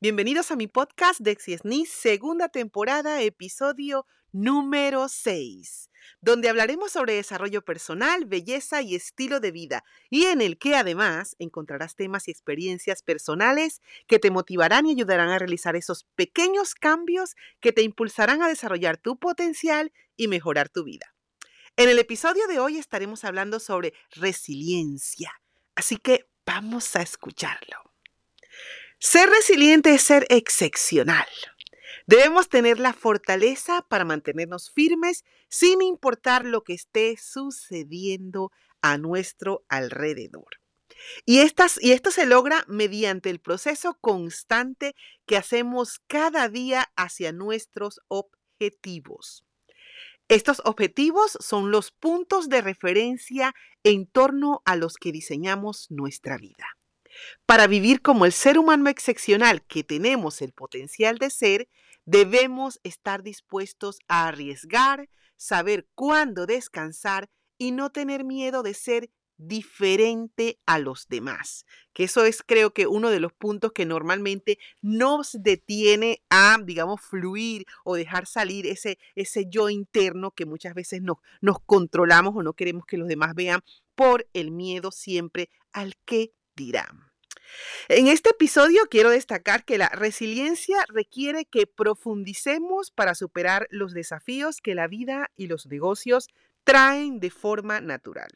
Bienvenidos a mi podcast de Exiesni, segunda temporada, episodio número 6, donde hablaremos sobre desarrollo personal, belleza y estilo de vida, y en el que además encontrarás temas y experiencias personales que te motivarán y ayudarán a realizar esos pequeños cambios que te impulsarán a desarrollar tu potencial y mejorar tu vida. En el episodio de hoy estaremos hablando sobre resiliencia, así que vamos a escucharlo. Ser resiliente es ser excepcional. Debemos tener la fortaleza para mantenernos firmes sin importar lo que esté sucediendo a nuestro alrededor. Y, esto se logra mediante el proceso constante que hacemos cada día hacia nuestros objetivos. Estos objetivos son los puntos de referencia en torno a los que diseñamos nuestra vida. Para vivir como el ser humano excepcional que tenemos el potencial de ser, debemos estar dispuestos a arriesgar, saber cuándo descansar y no tener miedo de ser diferente a los demás. Que eso es creo que uno de los puntos que normalmente nos detiene a, digamos, fluir o dejar salir ese, ese yo interno que muchas veces nos, nos controlamos o no queremos que los demás vean por el miedo siempre al que dirán. En este episodio quiero destacar que la resiliencia requiere que profundicemos para superar los desafíos que la vida y los negocios traen de forma natural.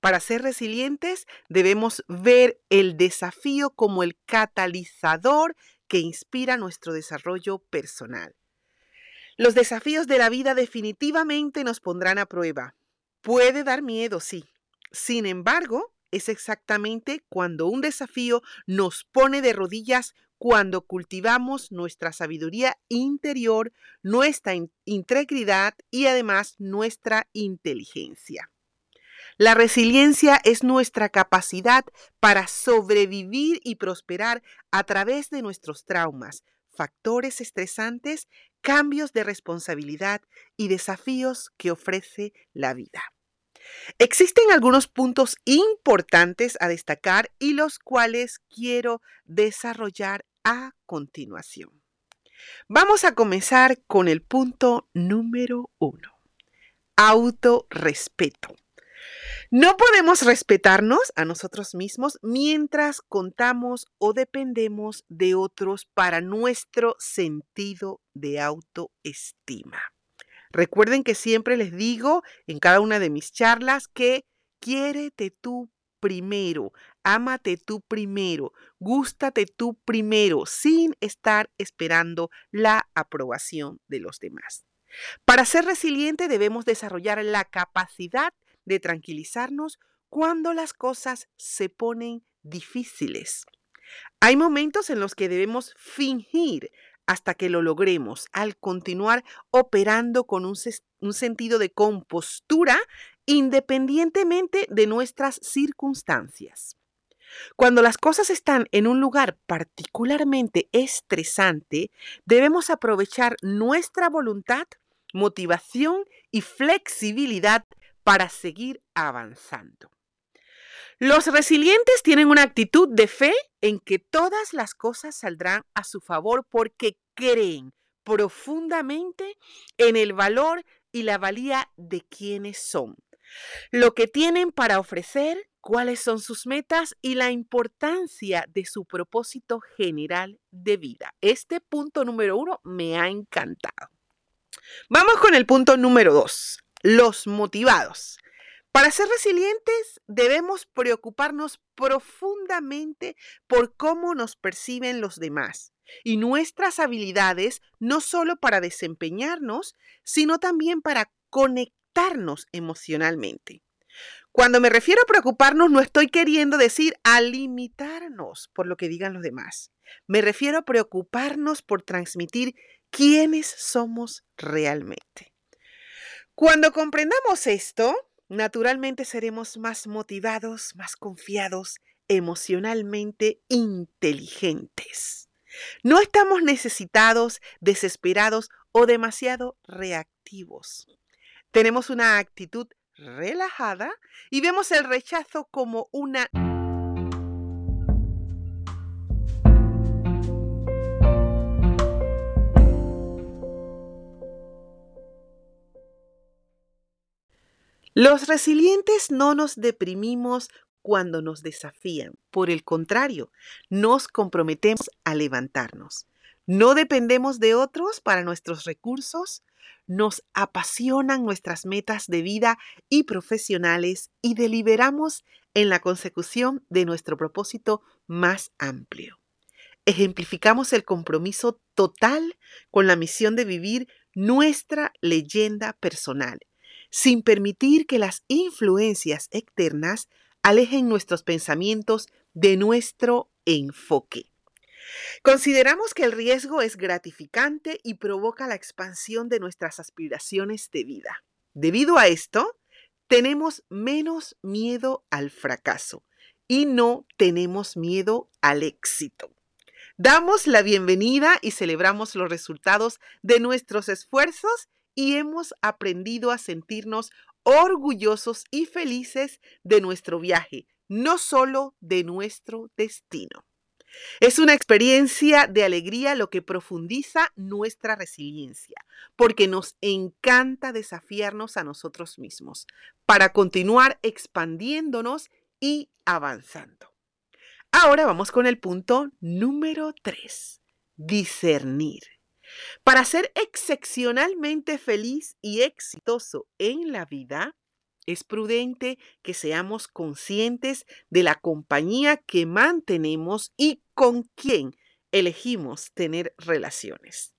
Para ser resilientes debemos ver el desafío como el catalizador que inspira nuestro desarrollo personal. Los desafíos de la vida definitivamente nos pondrán a prueba. Puede dar miedo, sí. Sin embargo, es exactamente cuando un desafío nos pone de rodillas cuando cultivamos nuestra sabiduría interior, nuestra integridad y además nuestra inteligencia. La resiliencia es nuestra capacidad para sobrevivir y prosperar a través de nuestros traumas, factores estresantes, cambios de responsabilidad y desafíos que ofrece la vida. Existen algunos puntos importantes a destacar y los cuales quiero desarrollar a continuación. Vamos a comenzar con el punto número uno. Autorrespeto. No podemos respetarnos a nosotros mismos mientras contamos o dependemos de otros para nuestro sentido de autoestima. Recuerden que siempre les digo en cada una de mis charlas que quiérete tú primero, ámate tú primero, gústate tú primero, sin estar esperando la aprobación de los demás. Para ser resiliente debemos desarrollar la capacidad de tranquilizarnos cuando las cosas se ponen difíciles. Hay momentos en los que debemos fingir hasta que lo logremos, al continuar operando con un, sentido de compostura independientemente de nuestras circunstancias. Cuando las cosas están en un lugar particularmente estresante, debemos aprovechar nuestra voluntad, motivación y flexibilidad para seguir avanzando. Los resilientes tienen una actitud de fe en que todas las cosas saldrán a su favor porque creen profundamente en el valor y la valía de quienes son, lo que tienen para ofrecer, cuáles son sus metas y la importancia de su propósito general de vida. Este punto número uno me ha encantado. Vamos con el punto número dos, los motivados. Para ser resilientes debemos preocuparnos profundamente por cómo nos perciben los demás y nuestras habilidades no solo para desempeñarnos, sino también para conectarnos emocionalmente. Cuando me refiero a preocuparnos, no estoy queriendo decir a limitarnos por lo que digan los demás. Me refiero a preocuparnos por transmitir quiénes somos realmente. Cuando comprendamos esto, naturalmente seremos más motivados, más confiados, emocionalmente inteligentes. No estamos necesitados, desesperados o demasiado reactivos. Tenemos una actitud relajada y vemos el rechazo como una Los resilientes no nos deprimimos cuando nos desafían. Por el contrario, nos comprometemos a levantarnos. No dependemos de otros para nuestros recursos, nos apasionan nuestras metas de vida y profesionales y deliberamos en la consecución de nuestro propósito más amplio. Ejemplificamos el compromiso total con la misión de vivir nuestra leyenda personal, sin permitir que las influencias externas alejen nuestros pensamientos de nuestro enfoque. Consideramos que el riesgo es gratificante y provoca la expansión de nuestras aspiraciones de vida. Debido a esto, tenemos menos miedo al fracaso y no tenemos miedo al éxito. Damos la bienvenida y celebramos los resultados de nuestros esfuerzos y hemos aprendido a sentirnos orgullosos y felices de nuestro viaje, no solo de nuestro destino. Es una experiencia de alegría lo que profundiza nuestra resiliencia, porque nos encanta desafiarnos a nosotros mismos para continuar expandiéndonos y avanzando. Ahora vamos con el punto número 3, discernir. Para ser excepcionalmente feliz y exitoso en la vida, es prudente que seamos conscientes de la compañía que mantenemos y con quién elegimos tener relaciones.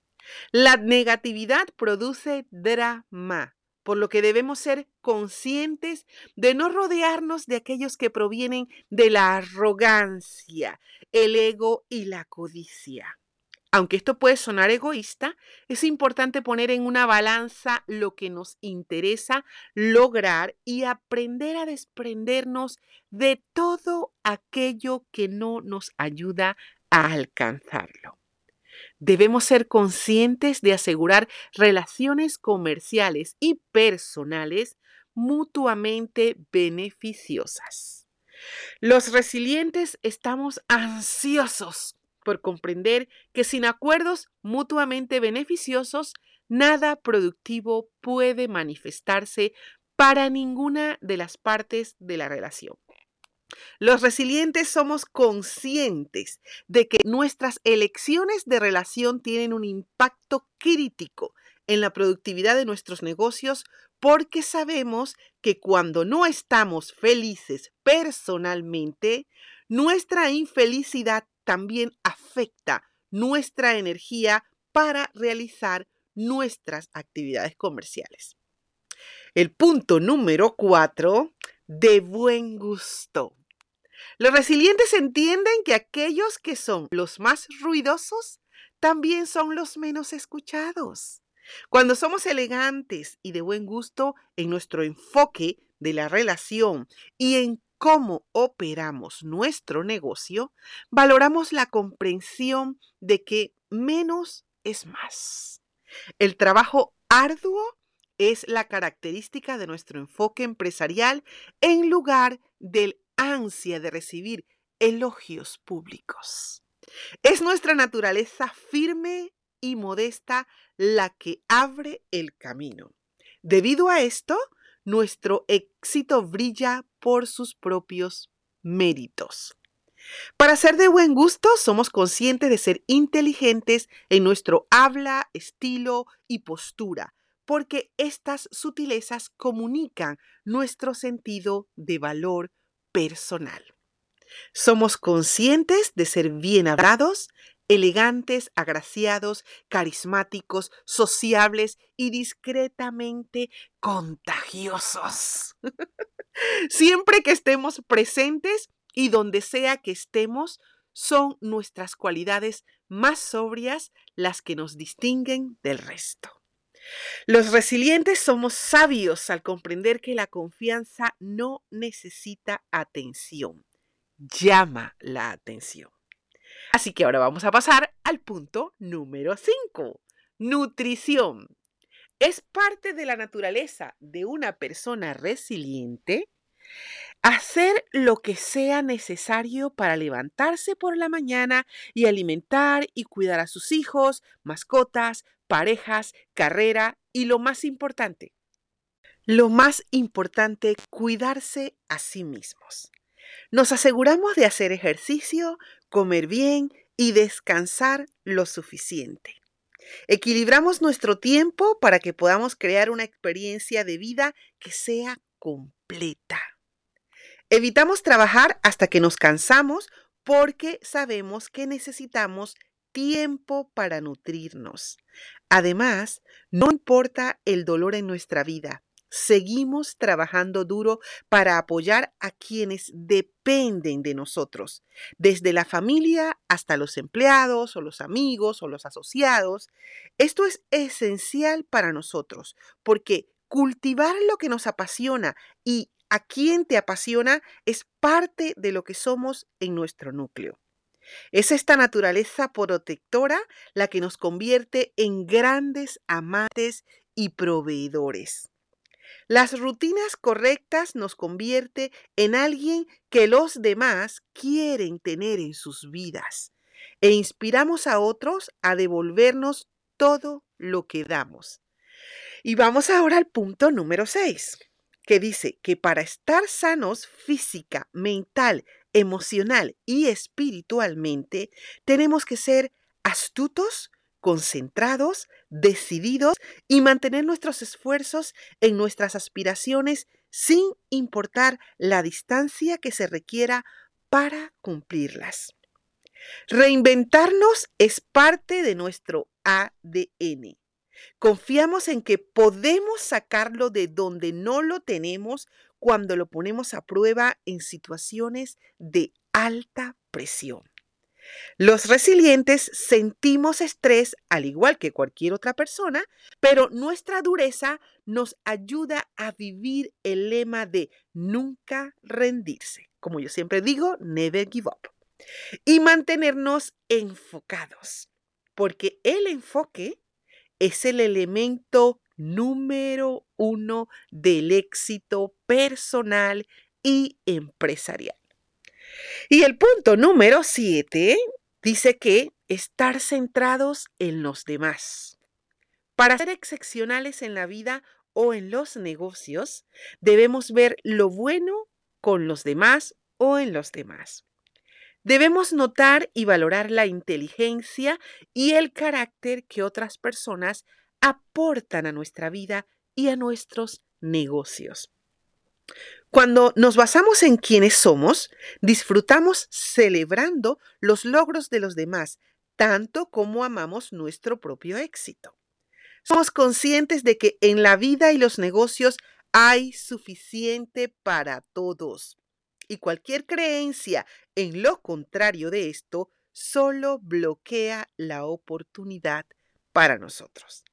La negatividad produce drama, por lo que debemos ser conscientes de no rodearnos de aquellos que provienen de la arrogancia, el ego y la codicia. Aunque esto puede sonar egoísta, es importante poner en una balanza lo que nos interesa lograr y aprender a desprendernos de todo aquello que no nos ayuda a alcanzarlo. Debemos ser conscientes de asegurar relaciones comerciales y personales mutuamente beneficiosas. Los resilientes estamos ansiosos por comprender que sin acuerdos mutuamente beneficiosos, nada productivo puede manifestarse para ninguna de las partes de la relación. Los resilientes somos conscientes de que nuestras elecciones de relación tienen un impacto crítico en la productividad de nuestros negocios porque sabemos que cuando no estamos felices personalmente, nuestra infelicidad también afecta nuestra energía para realizar nuestras actividades comerciales. El punto número cuatro, de buen gusto. Los resilientes entienden que aquellos que son los más ruidosos también son los menos escuchados. Cuando somos elegantes y de buen gusto en nuestro enfoque de la relación y en cómo operamos nuestro negocio, valoramos la comprensión de que menos es más. El trabajo arduo es la característica de nuestro enfoque empresarial en lugar del ansia de recibir elogios públicos. Es nuestra naturaleza firme y modesta la que abre el camino. Debido a esto, nuestro éxito brilla por sus propios méritos. Para ser de buen gusto, somos conscientes de ser inteligentes en nuestro habla, estilo y postura, porque estas sutilezas comunican nuestro sentido de valor personal. Somos conscientes de ser bien hablados, elegantes, agraciados, carismáticos, sociables y discretamente contagiosos. Siempre que estemos presentes y donde sea que estemos, son nuestras cualidades más sobrias las que nos distinguen del resto. Los resilientes somos sabios al comprender que la confianza no necesita atención, llama la atención. Así que ahora vamos a pasar al punto número 5, nutrición. Es parte de la naturaleza de una persona resiliente hacer lo que sea necesario para levantarse por la mañana y alimentar y cuidar a sus hijos, mascotas, parejas, carrera y lo más importante, Lo más importante, cuidarse a sí mismos. Nos aseguramos de hacer ejercicio, comer bien y descansar lo suficiente. Equilibramos nuestro tiempo para que podamos crear una experiencia de vida que sea completa. Evitamos trabajar hasta que nos cansamos porque sabemos que necesitamos tiempo para nutrirnos. Además, no importa el dolor en nuestra vida, seguimos trabajando duro para apoyar a quienes dependen de nosotros, desde la familia hasta los empleados o los amigos o los asociados. Esto es esencial para nosotros porque cultivar lo que nos apasiona y a quien te apasiona es parte de lo que somos en nuestro núcleo. Es esta naturaleza protectora la que nos convierte en grandes amantes y proveedores. Las rutinas correctas nos convierte en alguien que los demás quieren tener en sus vidas e inspiramos a otros a devolvernos todo lo que damos. Y vamos ahora al punto número 6, que dice que para estar sanos física, mental, emocional y espiritualmente, tenemos que ser astutos, concentrados, decididos y mantener nuestros esfuerzos en nuestras aspiraciones sin importar la distancia que se requiera para cumplirlas. Reinventarnos es parte de nuestro ADN. Confiamos en que podemos sacarlo de donde no lo tenemos cuando lo ponemos a prueba en situaciones de alta presión. Los resilientes sentimos estrés al igual que cualquier otra persona, pero nuestra dureza nos ayuda a vivir el lema de nunca rendirse. Como yo siempre digo, never give up. Y mantenernos enfocados, porque el enfoque es el elemento número uno del éxito personal y empresarial. Y el punto número siete dice que estar centrados en los demás. Para ser excepcionales en la vida o en los negocios, debemos ver lo bueno con los demás o en los demás. Debemos notar y valorar la inteligencia y el carácter que otras personas aportan a nuestra vida y a nuestros negocios. Cuando nos basamos en quienes somos, disfrutamos celebrando los logros de los demás, tanto como amamos nuestro propio éxito. Somos conscientes de que en la vida y los negocios hay suficiente para todos. Y cualquier creencia en lo contrario de esto solo bloquea la oportunidad para nosotros.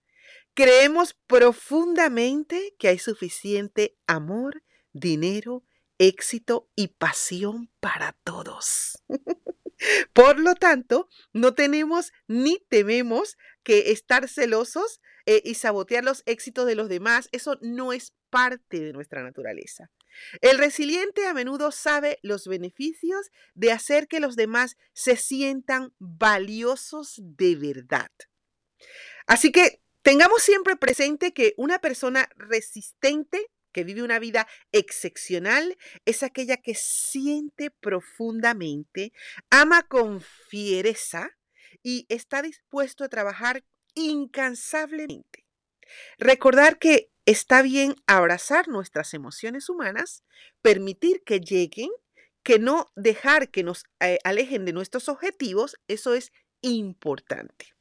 Creemos profundamente que hay suficiente amor dinero, éxito y pasión para todos. Por lo tanto, no tenemos ni tememos que estar celosos eh, y sabotear los éxitos de los demás. Eso no es parte de nuestra naturaleza. El resiliente a menudo sabe los beneficios de hacer que los demás se sientan valiosos de verdad. Así que tengamos siempre presente que una persona resistente que vive una vida excepcional es aquella que siente profundamente, ama con fiereza y está dispuesto a trabajar incansablemente. Recordar que está bien abrazar nuestras emociones humanas, permitir que lleguen, que no dejar que nos eh, alejen de nuestros objetivos, eso es importante.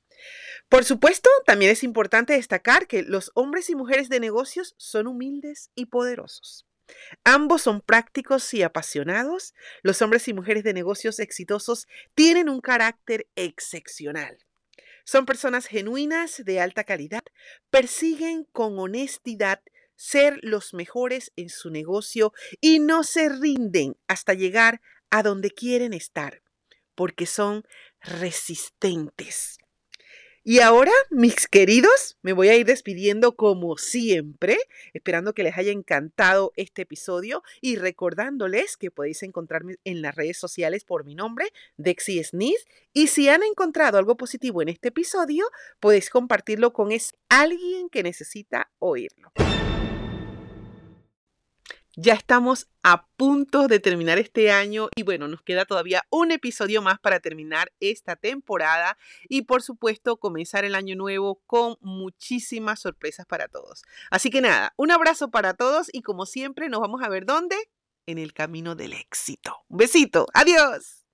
Por supuesto, también es importante destacar que los hombres y mujeres de negocios son humildes y poderosos. Ambos son prácticos y apasionados. Los hombres y mujeres de negocios exitosos tienen un carácter excepcional. Son personas genuinas, de alta calidad, persiguen con honestidad ser los mejores en su negocio y no se rinden hasta llegar a donde quieren estar, porque son resistentes. Y ahora, mis queridos, me voy a ir despidiendo como siempre, esperando que les haya encantado este episodio y recordándoles que podéis encontrarme en las redes sociales por mi nombre, Dexy Sneeze. Y si han encontrado algo positivo en este episodio, podéis compartirlo con alguien que necesita oírlo. Ya estamos a punto de terminar este año y bueno, nos queda todavía un episodio más para terminar esta temporada y por supuesto comenzar el año nuevo con muchísimas sorpresas para todos. Así que nada, un abrazo para todos y como siempre nos vamos a ver dónde? En el camino del éxito. Un besito, adiós.